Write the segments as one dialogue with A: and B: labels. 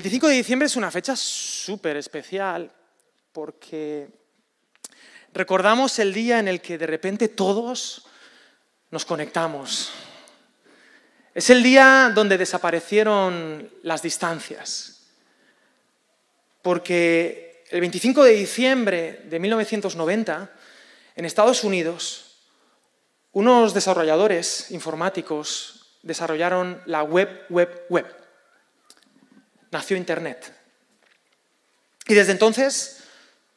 A: 25 de diciembre es una fecha súper especial porque recordamos el día en el que de repente todos nos conectamos. Es el día donde desaparecieron las distancias. Porque el 25 de diciembre de 1990, en Estados Unidos, unos desarrolladores informáticos desarrollaron la web, web, web nació Internet. Y desde entonces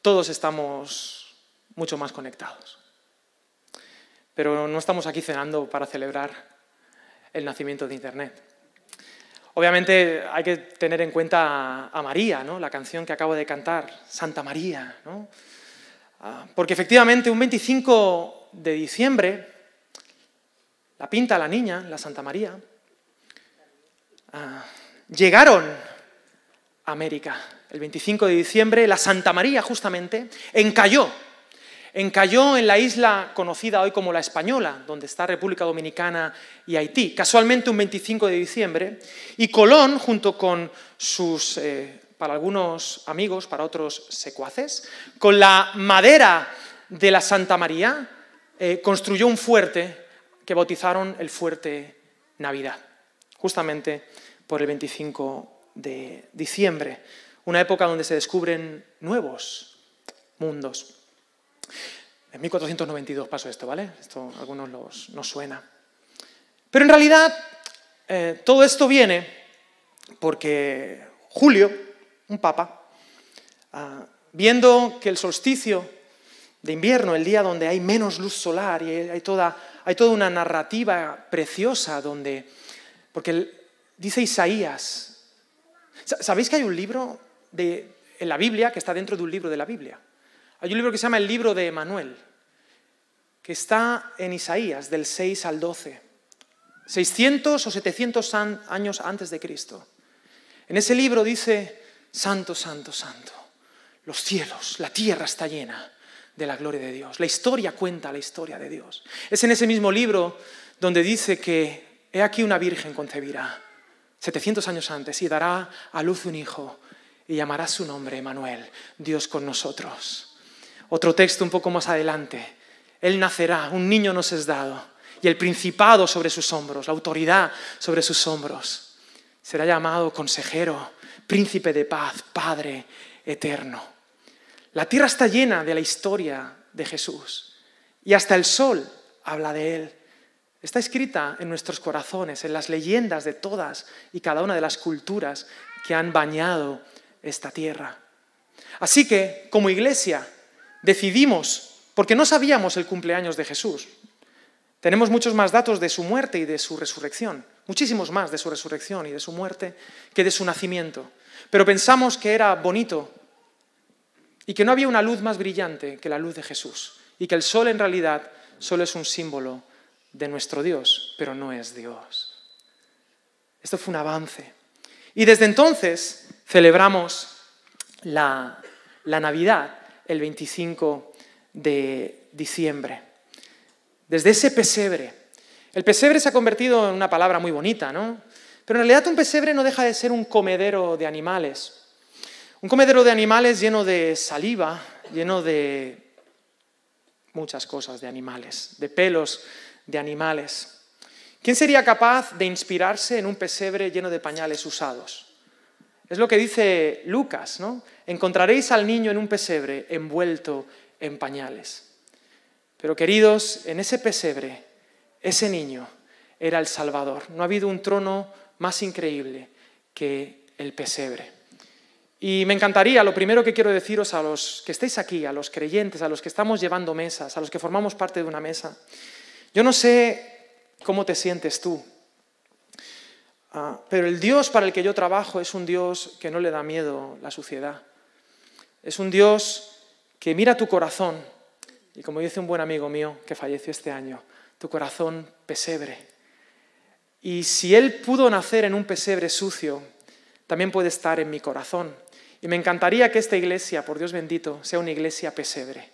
A: todos estamos mucho más conectados. Pero no estamos aquí cenando para celebrar el nacimiento de Internet. Obviamente hay que tener en cuenta a María, ¿no? la canción que acabo de cantar, Santa María. ¿no? Ah, porque efectivamente un 25 de diciembre, la pinta la niña, la Santa María, ah, llegaron América. El 25 de diciembre, la Santa María justamente encalló. Encalló en la isla conocida hoy como la Española, donde está República Dominicana y Haití, casualmente un 25 de diciembre, y Colón, junto con sus, eh, para algunos amigos, para otros secuaces, con la madera de la Santa María, eh, construyó un fuerte que bautizaron el Fuerte Navidad, justamente por el 25 de diciembre, una época donde se descubren nuevos mundos. En 1492 pasó esto, ¿vale? Esto a algunos nos suena. Pero en realidad eh, todo esto viene porque Julio, un papa, ah, viendo que el solsticio de invierno, el día donde hay menos luz solar y hay toda, hay toda una narrativa preciosa donde, porque dice Isaías, ¿Sabéis que hay un libro de, en la Biblia que está dentro de un libro de la Biblia? Hay un libro que se llama el libro de Emanuel, que está en Isaías del 6 al 12, 600 o 700 años antes de Cristo. En ese libro dice, Santo, Santo, Santo, los cielos, la tierra está llena de la gloria de Dios. La historia cuenta la historia de Dios. Es en ese mismo libro donde dice que, he aquí una virgen concebirá 700 años antes, y dará a luz un hijo y llamará su nombre Emanuel, Dios con nosotros. Otro texto un poco más adelante, Él nacerá, un niño nos es dado, y el principado sobre sus hombros, la autoridad sobre sus hombros. Será llamado consejero, príncipe de paz, Padre eterno. La tierra está llena de la historia de Jesús, y hasta el sol habla de Él. Está escrita en nuestros corazones, en las leyendas de todas y cada una de las culturas que han bañado esta tierra. Así que, como iglesia, decidimos, porque no sabíamos el cumpleaños de Jesús, tenemos muchos más datos de su muerte y de su resurrección, muchísimos más de su resurrección y de su muerte que de su nacimiento, pero pensamos que era bonito y que no había una luz más brillante que la luz de Jesús y que el sol en realidad solo es un símbolo de nuestro Dios, pero no es Dios. Esto fue un avance. Y desde entonces celebramos la, Navidad el 25 de diciembre. Desde ese pesebre. El pesebre se ha convertido en una palabra muy bonita, ¿no? Pero en realidad un pesebre no deja de ser un comedero de animales. Un comedero de animales lleno de saliva, lleno de muchas cosas de animales, de pelos de animales. ¿Quién sería capaz de inspirarse en un pesebre lleno de pañales usados? Es lo que dice Lucas, ¿no? Encontraréis al niño en un pesebre envuelto en pañales. Pero queridos, en ese pesebre, ese niño era el Salvador. No ha habido un trono más increíble que el pesebre. Y me encantaría, lo primero que quiero deciros a los que estéis aquí, a los creyentes, a los que estamos llevando mesas, a los que formamos parte de una mesa, yo no sé cómo te sientes tú, ah, pero el Dios para el que yo trabajo es un Dios que no le da miedo la suciedad. Es un Dios que mira tu corazón, y como dice un buen amigo mío que falleció este año, tu corazón pesebre. Y si Él pudo nacer en un pesebre sucio, también puede estar en mi corazón. Y me encantaría que esta iglesia, por Dios bendito, sea una iglesia pesebre.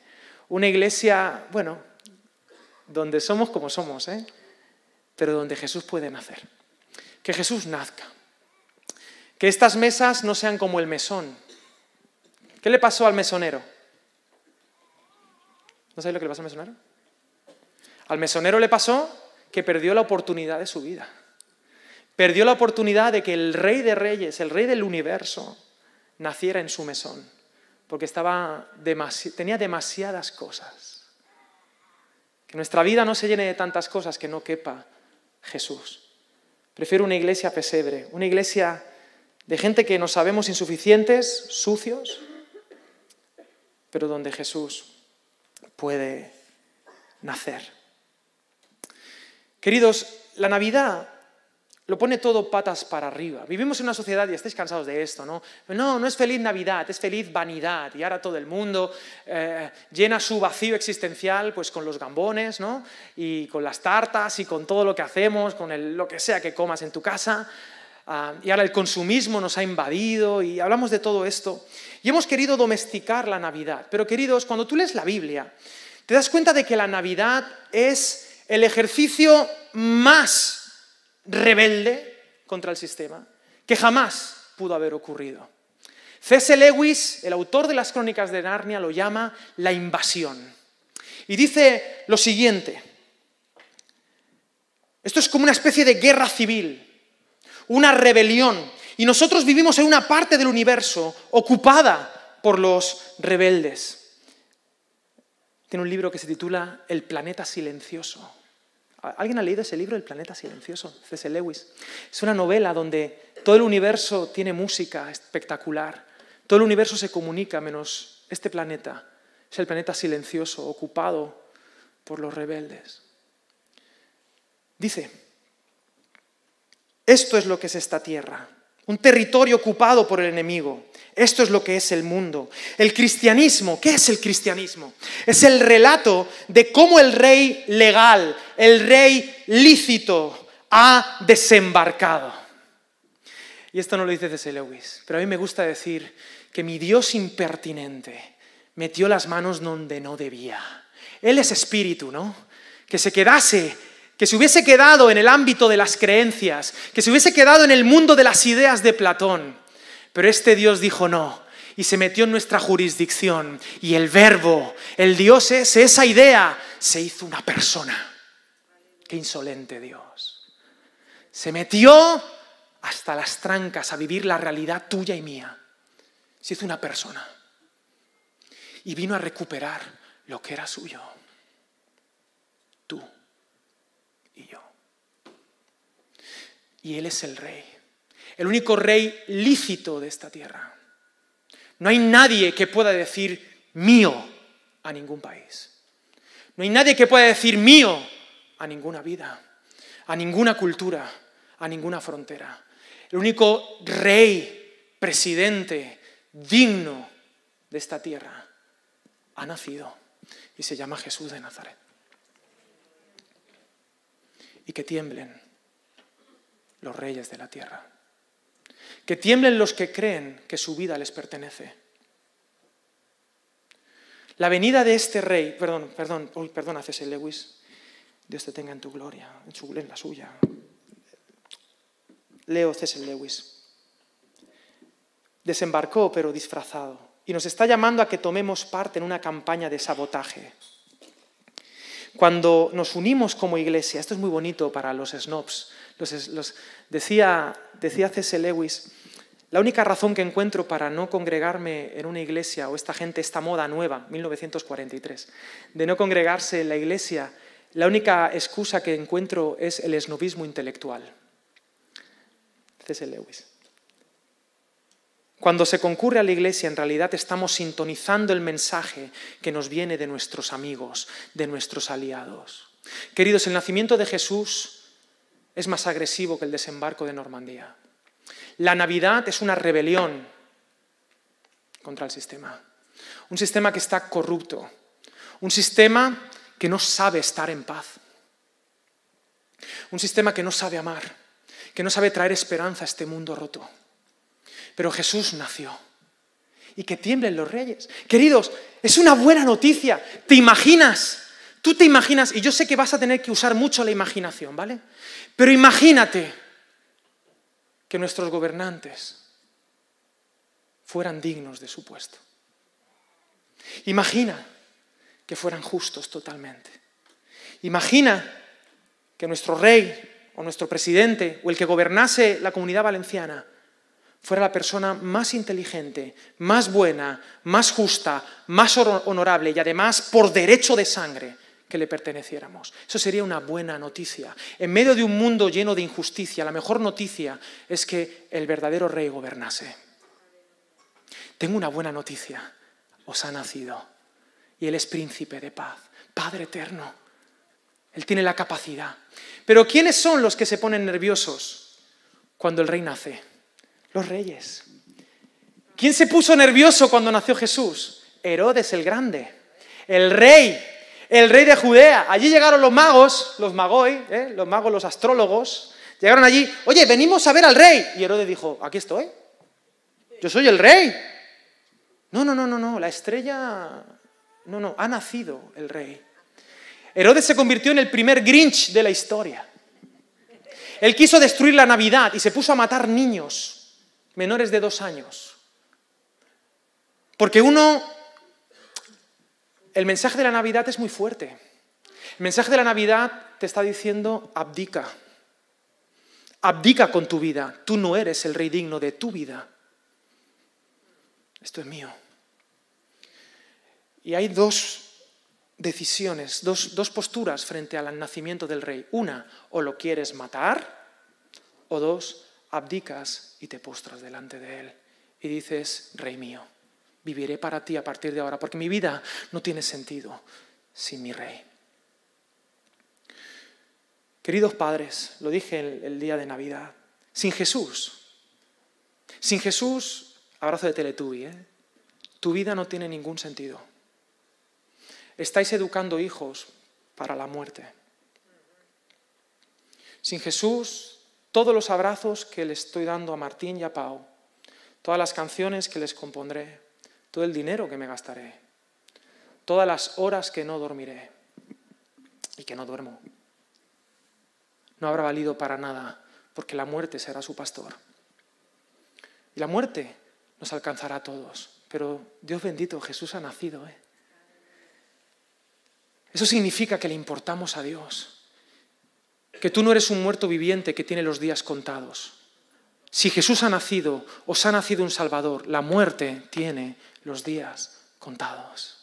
A: Una iglesia, bueno, donde somos como somos, ¿eh? pero donde Jesús puede nacer. Que Jesús nazca. Que estas mesas no sean como el mesón. ¿Qué le pasó al mesonero? ¿No sabéis lo que le pasó al mesonero? Al mesonero le pasó que perdió la oportunidad de su vida. Perdió la oportunidad de que el rey de reyes, el rey del universo, naciera en su mesón, porque estaba tenía demasiadas cosas. Que nuestra vida no se llene de tantas cosas que no quepa Jesús. Prefiero una iglesia pesebre, una iglesia de gente que nos sabemos insuficientes, sucios, pero donde Jesús puede nacer. Queridos, la Navidad lo pone todo patas para arriba. Vivimos en una sociedad, y estáis cansados de esto, ¿no? No, no es feliz Navidad, es feliz vanidad. Y ahora todo el mundo eh, llena su vacío existencial pues con los gambones, ¿no? Y con las tartas y con todo lo que hacemos, con lo que sea que comas en tu casa. Ah, y ahora el consumismo nos ha invadido y hablamos de todo esto. Y hemos querido domesticar la Navidad. Pero queridos, cuando tú lees la Biblia, te das cuenta de que la Navidad es el ejercicio más rebelde contra el sistema que jamás pudo haber ocurrido. C.S. Lewis, el autor de las crónicas de Narnia, lo llama la invasión. Y dice lo siguiente, esto es como una especie de guerra civil, una rebelión, y nosotros vivimos en una parte del universo ocupada por los rebeldes. Tiene un libro que se titula El planeta silencioso. ¿Alguien ha leído ese libro, El planeta silencioso? C.S. Lewis. Es una novela donde todo el universo tiene música espectacular. Todo el universo se comunica menos este planeta. Es el planeta silencioso, ocupado por los rebeldes. Dice, esto es lo que es esta tierra, un territorio ocupado por el enemigo. Esto es lo que es el mundo. El cristianismo, ¿qué es el cristianismo? Es el relato de cómo el rey legal, el rey lícito, ha desembarcado. Y esto no lo dice C.S. Lewis, pero a mí me gusta decir que mi Dios impertinente metió las manos donde no debía. Él es espíritu, ¿no? Que se quedase que se hubiese quedado en el ámbito de las creencias, que se hubiese quedado en el mundo de las ideas de Platón. Pero este Dios dijo no y se metió en nuestra jurisdicción y el verbo, el Dios es esa idea, se hizo una persona. Qué insolente Dios. Se metió hasta las trancas a vivir la realidad tuya y mía. Se hizo una persona. Y vino a recuperar lo que era suyo. Tú. Y Él es el rey, el único rey lícito de esta tierra. No hay nadie que pueda decir mío a ningún país. No hay nadie que pueda decir mío a ninguna vida, a ninguna cultura, a ninguna frontera. El único rey, presidente, digno de esta tierra ha nacido y se llama Jesús de Nazaret. Y que tiemblen los reyes de la tierra. Que tiemblen los que creen que su vida les pertenece. La venida de este rey, perdón, perdón, uy, perdona C.S. Lewis, Dios te tenga en tu gloria, en, su, en la suya. Leo C.S. Lewis. Desembarcó pero disfrazado y nos está llamando a que tomemos parte en una campaña de sabotaje. Cuando nos unimos como iglesia, esto es muy bonito para los snobs, decía, decía C.S. Lewis, la única razón que encuentro para no congregarme en una iglesia o esta gente, esta moda nueva, 1943, de no congregarse en la iglesia, la única excusa que encuentro es el esnovismo intelectual. C.S. Lewis. Cuando se concurre a la iglesia, en realidad estamos sintonizando el mensaje que nos viene de nuestros amigos, de nuestros aliados. Queridos, el nacimiento de Jesús es más agresivo que el desembarco de Normandía. La Navidad es una rebelión contra el sistema. Un sistema que está corrupto. Un sistema que no sabe estar en paz. Un sistema que no sabe amar. Que no sabe traer esperanza a este mundo roto. Pero Jesús nació. Y que tiemblen los reyes. Queridos, es una buena noticia. ¿Te imaginas? Tú te imaginas, y yo sé que vas a tener que usar mucho la imaginación, ¿vale? Pero imagínate que nuestros gobernantes fueran dignos de su puesto. Imagina que fueran justos totalmente. Imagina que nuestro rey o nuestro presidente o el que gobernase la comunidad valenciana fuera la persona más inteligente, más buena, más justa, más honorable y además por derecho de sangre que le perteneciéramos. Eso sería una buena noticia. En medio de un mundo lleno de injusticia, la mejor noticia es que el verdadero rey gobernase. Tengo una buena noticia. Os ha nacido. Y Él es príncipe de paz, Padre eterno. Él tiene la capacidad. Pero ¿quiénes son los que se ponen nerviosos cuando el rey nace? Los reyes. ¿Quién se puso nervioso cuando nació Jesús? Herodes el Grande. El rey el rey de Judea. Allí llegaron los magos, los magoi, ¿eh? los magos, los astrólogos. Llegaron allí, oye, venimos a ver al rey. Y Herodes dijo, aquí estoy. Yo soy el rey. No, no, no, no, no, la estrella, no, no, ha nacido el rey. Herodes se convirtió en el primer Grinch de la historia. Él quiso destruir la Navidad y se puso a matar niños menores de dos años. Porque uno el mensaje de la Navidad es muy fuerte. El mensaje de la Navidad te está diciendo abdica. Abdica con tu vida. Tú no eres el rey digno de tu vida. Esto es mío. Y hay dos decisiones, dos, dos, posturas frente al nacimiento del rey. Una, o lo quieres matar, o dos, abdicas y te postras delante de él y dices, rey mío. Viviré para ti a partir de ahora, porque mi vida no tiene sentido sin mi rey. Queridos padres, lo dije el, día de Navidad, sin Jesús, sin Jesús, abrazo de Teletubi, ¿eh? tu vida no tiene ningún sentido. Estáis educando hijos para la muerte. Sin Jesús, todos los abrazos que le estoy dando a Martín y a Pau, todas las canciones que les compondré, todo el dinero que me gastaré, todas las horas que no dormiré y que no duermo. No habrá valido para nada, porque la muerte será su pastor. Y la muerte nos alcanzará a todos. Pero Dios bendito, Jesús ha nacido. ¿eh? Eso significa que le importamos a Dios. Que tú no eres un muerto viviente que tiene los días contados. Si Jesús ha nacido, os ha nacido un Salvador, la muerte tiene los días contados.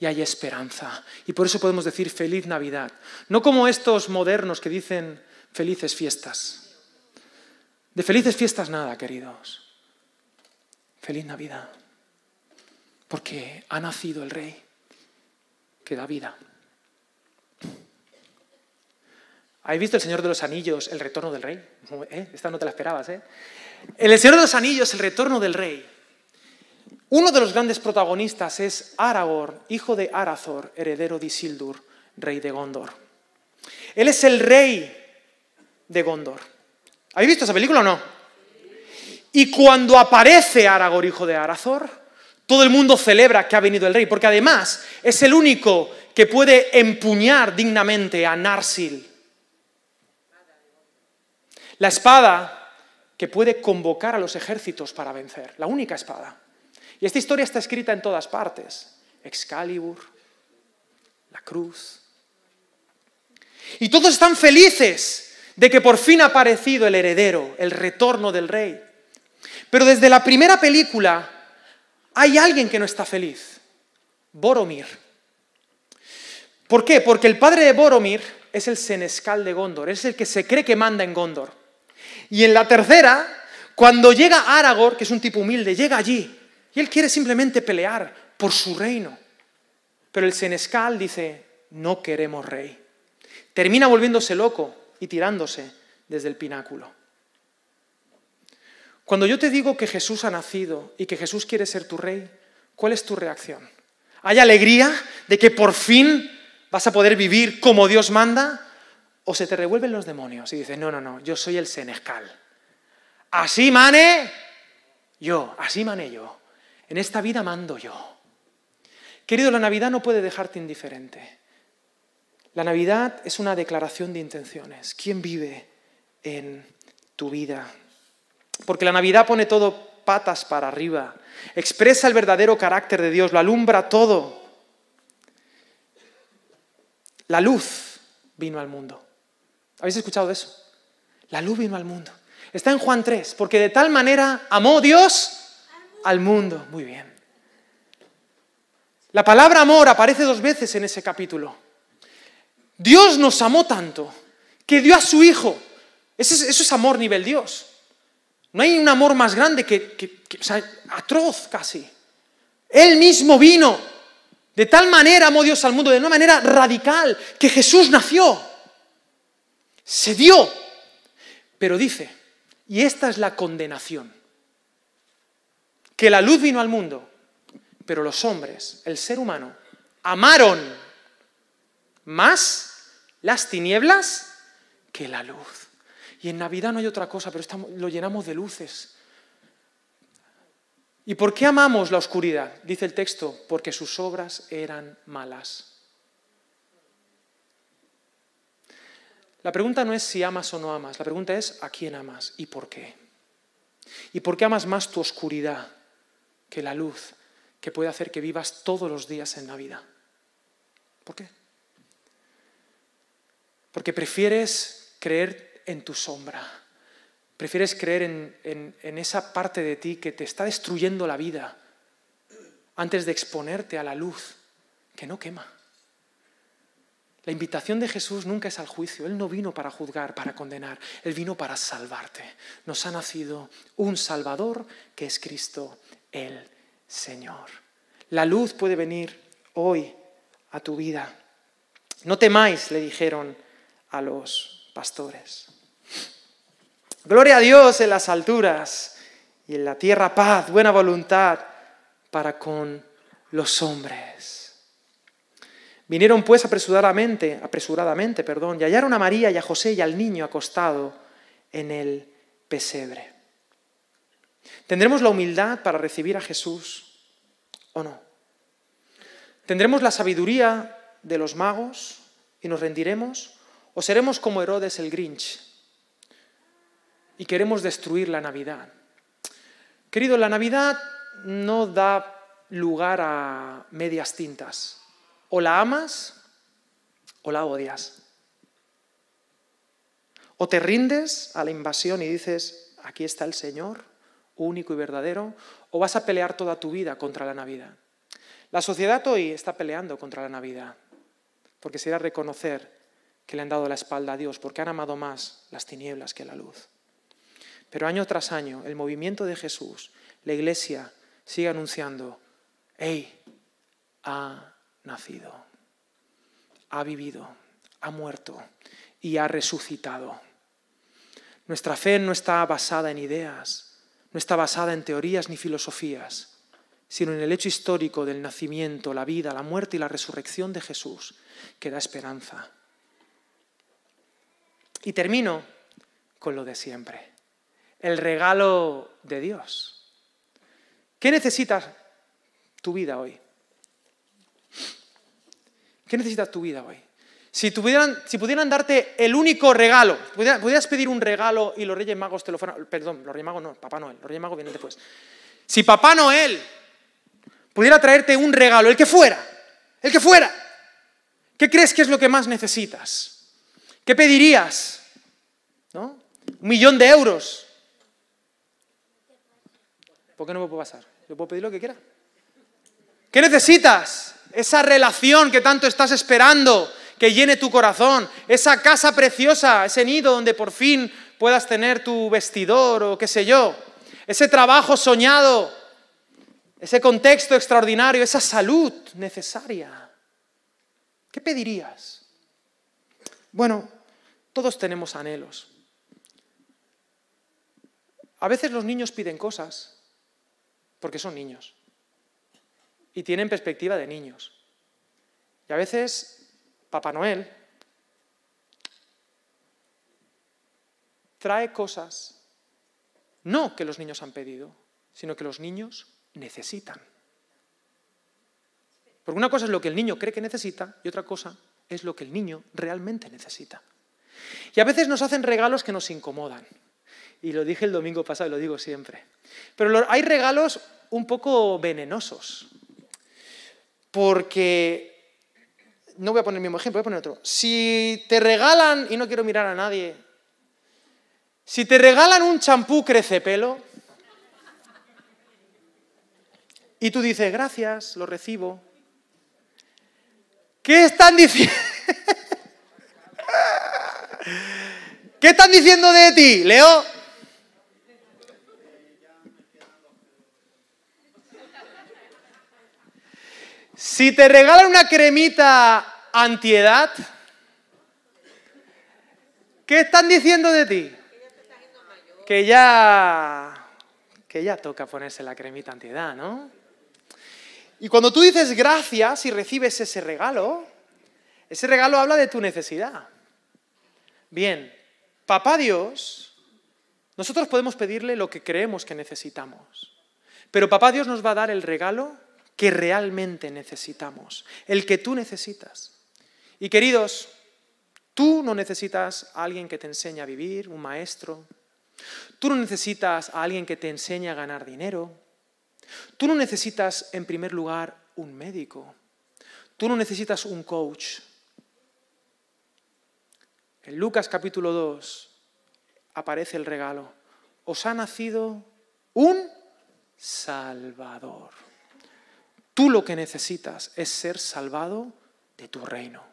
A: Y hay esperanza. Y por eso podemos decir feliz Navidad. No como estos modernos que dicen felices fiestas. De felices fiestas nada, queridos. Feliz Navidad. Porque ha nacido el Rey que da vida. ¿Habéis visto El Señor de los Anillos, El Retorno del Rey? ¿Eh? Esta no te la esperabas, ¿eh? El Señor de los Anillos, El Retorno del Rey. Uno de los grandes protagonistas es Aragorn, hijo de Arathor, heredero de Isildur, rey de Gondor. Él es el rey de Gondor. ¿Habéis visto esa película o no? Y cuando aparece Aragorn, hijo de Arathor, todo el mundo celebra que ha venido el rey, porque además es el único que puede empuñar dignamente a Narsil, la espada que puede convocar a los ejércitos para vencer, la única espada. Y esta historia está escrita en todas partes. Excalibur, la cruz. Y todos están felices de que por fin ha aparecido el heredero, el retorno del rey. Pero desde la primera película hay alguien que no está feliz, Boromir. ¿Por qué? Porque el padre de Boromir es el senescal de Gondor, es el que se cree que manda en Gondor. Y en la tercera, cuando llega Aragorn, que es un tipo humilde, llega allí y él quiere simplemente pelear por su reino. Pero el senescal dice, no queremos rey. Termina volviéndose loco y tirándose desde el pináculo. Cuando yo te digo que Jesús ha nacido y que Jesús quiere ser tu rey, ¿cuál es tu reacción? ¿Hay alegría de que por fin vas a poder vivir como Dios manda? O se te revuelven los demonios y dices, no, no, no, yo soy el senescal. Así mane yo, así mane yo. En esta vida mando yo. Querido, la Navidad no puede dejarte indiferente. La Navidad es una declaración de intenciones. ¿Quién vive en tu vida? Porque la Navidad pone todo patas para arriba. expresa el verdadero carácter de Dios, lo alumbra todo. La luz vino al mundo. ¿Habéis escuchado eso? La luz vino al mundo. Está en Juan 3, porque de tal manera amó Dios al mundo. Muy bien. La palabra amor aparece dos veces en ese capítulo. Dios nos amó tanto que dio a su Hijo. Eso es, amor nivel Dios. No hay un amor más grande que, o sea, atroz casi. Él mismo vino. De tal manera amó Dios al mundo, de una manera radical, que Jesús nació. Se dio. Pero dice, y esta es la condenación, que la luz vino al mundo, pero los hombres, el ser humano, amaron más las tinieblas que la luz. Y en Navidad no hay otra cosa, pero lo llenamos de luces. ¿Y por qué amamos la oscuridad? Dice el texto, porque sus obras eran malas. La pregunta no es si amas o no amas, la pregunta es a quién amas y por qué. ¿Y por qué amas más tu oscuridad que la luz que puede hacer que vivas todos los días en la vida? ¿Por qué? Porque prefieres creer en tu sombra, prefieres creer en, en esa parte de ti que te está destruyendo la vida antes de exponerte a la luz que no quema. La invitación de Jesús nunca es al juicio. Él no vino para juzgar, para condenar. Él vino para salvarte. Nos ha nacido un Salvador que es Cristo el Señor. La luz puede venir hoy a tu vida. No temáis, le dijeron a los pastores. Gloria a Dios en las alturas y en la tierra paz, buena voluntad para con los hombres. Vinieron pues apresuradamente, apresuradamente, perdón, y hallaron a María y a José y al niño acostado en el pesebre. ¿Tendremos la humildad para recibir a Jesús o no? ¿Tendremos la sabiduría de los magos y nos rendiremos? ¿O seremos como Herodes el Grinch y queremos destruir la Navidad? Querido, la Navidad no da lugar a medias tintas. O la amas o la odias. O te rindes a la invasión y dices, aquí está el Señor, único y verdadero, o vas a pelear toda tu vida contra la Navidad. La sociedad hoy está peleando contra la Navidad, porque se irá a reconocer que le han dado la espalda a Dios, porque han amado más las tinieblas que la luz. Pero año tras año, el movimiento de Jesús, la iglesia, sigue anunciando, hey, a nacido, ha vivido, ha muerto y ha resucitado. Nuestra fe no está basada en ideas, no está basada en teorías ni filosofías, sino en el hecho histórico del nacimiento, la vida, la muerte y la resurrección de Jesús, que da esperanza. Y termino con lo de siempre, el regalo de Dios. ¿Qué necesitas tu vida hoy? ¿Qué necesitas tu vida hoy? Si, tuvieran, si pudieran darte el único regalo, pudieras pedir un regalo y los Reyes Magos te lo fueran. Perdón, los Reyes Magos no, Papá Noel. Los Reyes Magos vienen después. Si Papá Noel pudiera traerte un regalo, el que fuera, el que fuera, ¿qué crees que es lo que más necesitas? ¿Qué pedirías? ¿No? Un millón de euros. ¿Por qué no me puedo pasar? Yo puedo pedir lo que quiera. ¿Qué necesitas? Esa relación que tanto estás esperando, que llene tu corazón, esa casa preciosa, ese nido donde por fin puedas tener tu vestidor o qué sé yo, ese trabajo soñado, ese contexto extraordinario, esa salud necesaria. ¿Qué pedirías? Bueno, todos tenemos anhelos. A veces los niños piden cosas porque son niños y tienen perspectiva de niños. Y a veces Papá Noel trae cosas no que los niños han pedido, sino que los niños necesitan. Porque una cosa es lo que el niño cree que necesita y otra cosa es lo que el niño realmente necesita. Y a veces nos hacen regalos que nos incomodan. Y lo dije el domingo pasado y lo digo siempre. Pero hay regalos un poco venenosos. Porque, no voy a poner el mismo ejemplo, voy a poner otro. Si te regalan, y no quiero mirar a nadie, si te regalan un champú crece pelo, y tú dices, gracias, lo recibo, ¿qué están diciendo? ¿Qué están diciendo de ti, Leo? Si te regalan una cremita antiedad, ¿qué están diciendo de ti? Que ya, que ya toca ponerse la cremita antiedad, ¿no? Y cuando tú dices gracias y recibes ese regalo, ese regalo habla de tu necesidad. Bien, papá Dios, nosotros podemos pedirle lo que creemos que necesitamos, pero papá Dios nos va a dar el regalo que realmente necesitamos, el que tú necesitas. Y queridos, tú no necesitas a alguien que te enseñe a vivir, un maestro. Tú no necesitas a alguien que te enseñe a ganar dinero. Tú no necesitas, en primer lugar, un médico. Tú no necesitas un coach. En Lucas capítulo 2 aparece el regalo. Os ha nacido un Salvador. Tú lo que necesitas es ser salvado de tu reino,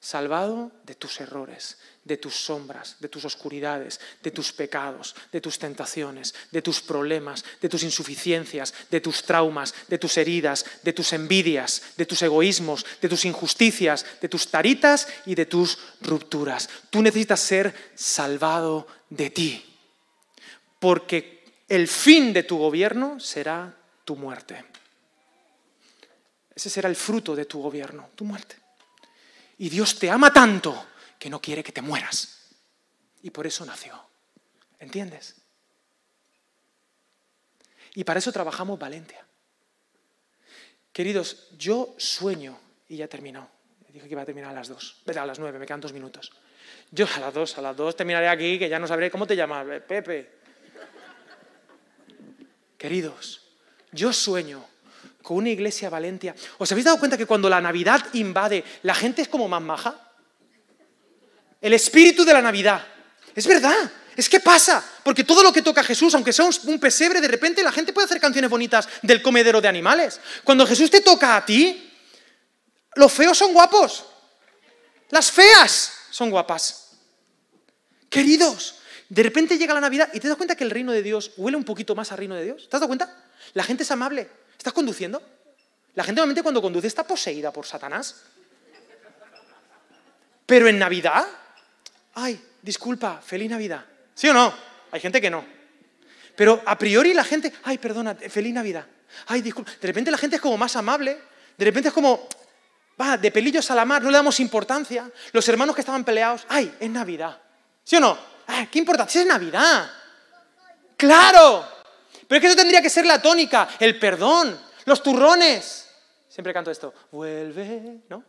A: salvado de tus errores, de tus sombras, de tus oscuridades, de tus pecados, de tus tentaciones, de tus problemas, de tus insuficiencias, de tus traumas, de tus heridas, de tus envidias, de tus egoísmos, de tus injusticias, de tus taritas y de tus rupturas. Tú necesitas ser salvado de ti, porque el fin de tu gobierno será tu muerte. Ese será el fruto de tu gobierno, tu muerte. Y Dios te ama tanto que no quiere que te mueras. Y por eso nació. ¿Entiendes? Y para eso trabajamos Valencia. Queridos, yo sueño, y ya terminó. Dije que iba a terminar a las dos. A las nueve, me quedan dos minutos. Yo a las dos, a las dos terminaré aquí, que ya no sabré cómo te llamas, Pepe. Queridos, yo sueño con una iglesia Valencia. ¿Os habéis dado cuenta que cuando la Navidad invade, la gente es como más maja? El espíritu de la Navidad. Es verdad. Es que pasa, porque todo lo que toca Jesús, aunque sea un pesebre, de repente la gente puede hacer canciones bonitas del comedero de animales. Cuando Jesús te toca a ti, los feos son guapos. Las feas son guapas. Queridos, de repente llega la Navidad y te das cuenta que el reino de Dios huele un poquito más al reino de Dios. ¿Te has dado cuenta? La gente es amable. ¿Estás conduciendo? La gente normalmente cuando conduce está poseída por Satanás. Pero en Navidad, ay, disculpa, feliz Navidad. ¿Sí o no? Hay gente que no. Pero a priori la gente, ay, perdona, feliz Navidad. Ay, disculpa. De repente la gente es como más amable. De repente es como, va, de pelillos a la mar, no le damos importancia. Los hermanos que estaban peleados, ay, es Navidad. ¿Sí o no? Ay, ¿Qué importancia? Es Navidad. Claro. Pero es que eso tendría que ser la tónica, el perdón, los turrones. Siempre canto esto, vuelve, ¿no?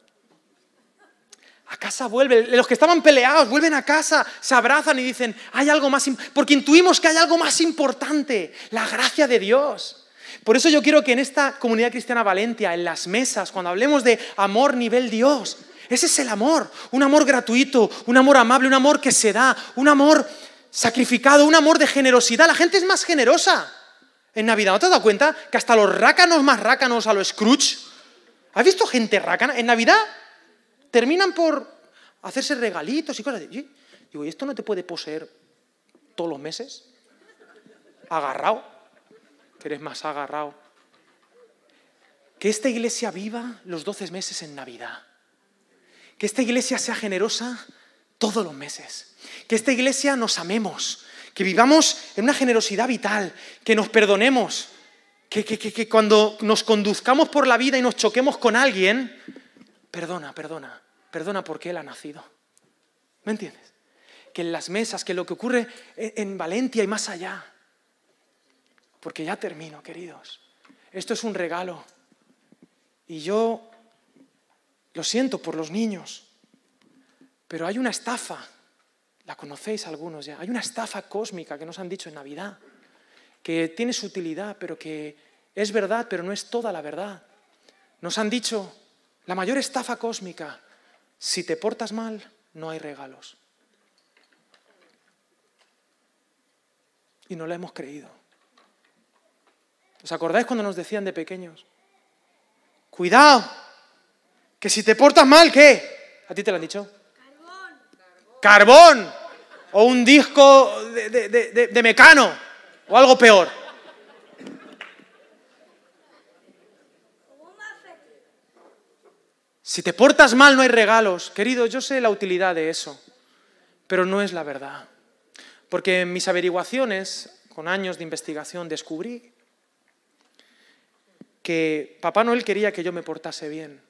A: A casa vuelve. Los que estaban peleados vuelven a casa, se abrazan y dicen, hay algo más, porque intuimos que hay algo más importante, la gracia de Dios. Por eso yo quiero que en esta comunidad cristiana Valencia, en las mesas, cuando hablemos de amor nivel Dios, ese es el amor, un amor gratuito, un amor amable, un amor que se da, un amor sacrificado, un amor de generosidad. La gente es más generosa. En Navidad, ¿no te has dado cuenta que hasta los rácanos más rácanos a los Scrooge? ¿Has visto gente rácana? En Navidad terminan por hacerse regalitos y cosas. así. Digo, ¿y esto no te puede poseer todos los meses? Agarrado. Que eres más agarrado. Que esta iglesia viva los 12 meses en Navidad. Que esta iglesia sea generosa todos los meses. Que esta iglesia nos amemos que vivamos en una generosidad vital, que nos perdonemos, que, que, cuando nos conduzcamos por la vida y nos choquemos con alguien, perdona, perdona, perdona porque Él ha nacido. ¿Me entiendes? Que en las mesas, que lo que ocurre en Valencia y más allá. Porque ya termino, queridos. Esto es un regalo. Y yo lo siento por los niños, pero hay una estafa La conocéis algunos ya. Hay una estafa cósmica que nos han dicho en Navidad, que tiene su utilidad, pero que es verdad, pero no es toda la verdad. Nos han dicho, la mayor estafa cósmica, si te portas mal, no hay regalos. Y no la hemos creído. ¿Os acordáis cuando nos decían de pequeños? Cuidado, que si te portas mal, ¿qué? ¿A ti te lo han dicho? Carbón. O un disco de, de mecano. O algo peor. Si te portas mal no hay regalos. Querido, yo sé la utilidad de eso, pero no es la verdad. Porque en mis averiguaciones, con años de investigación, descubrí que Papá Noel quería que yo me portase bien,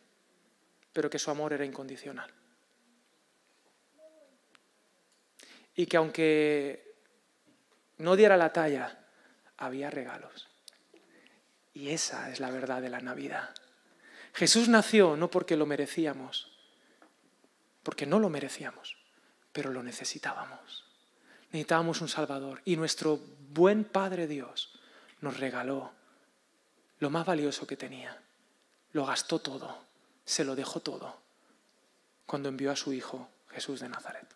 A: pero que su amor era incondicional. Y que aunque no diera la talla, había regalos. Y esa es la verdad de la Navidad. Jesús nació no porque lo merecíamos, porque no lo merecíamos, pero lo necesitábamos. Necesitábamos un Salvador y nuestro buen Padre Dios nos regaló lo más valioso que tenía. Lo gastó todo, se lo dejó todo cuando envió a su Hijo Jesús de Nazaret.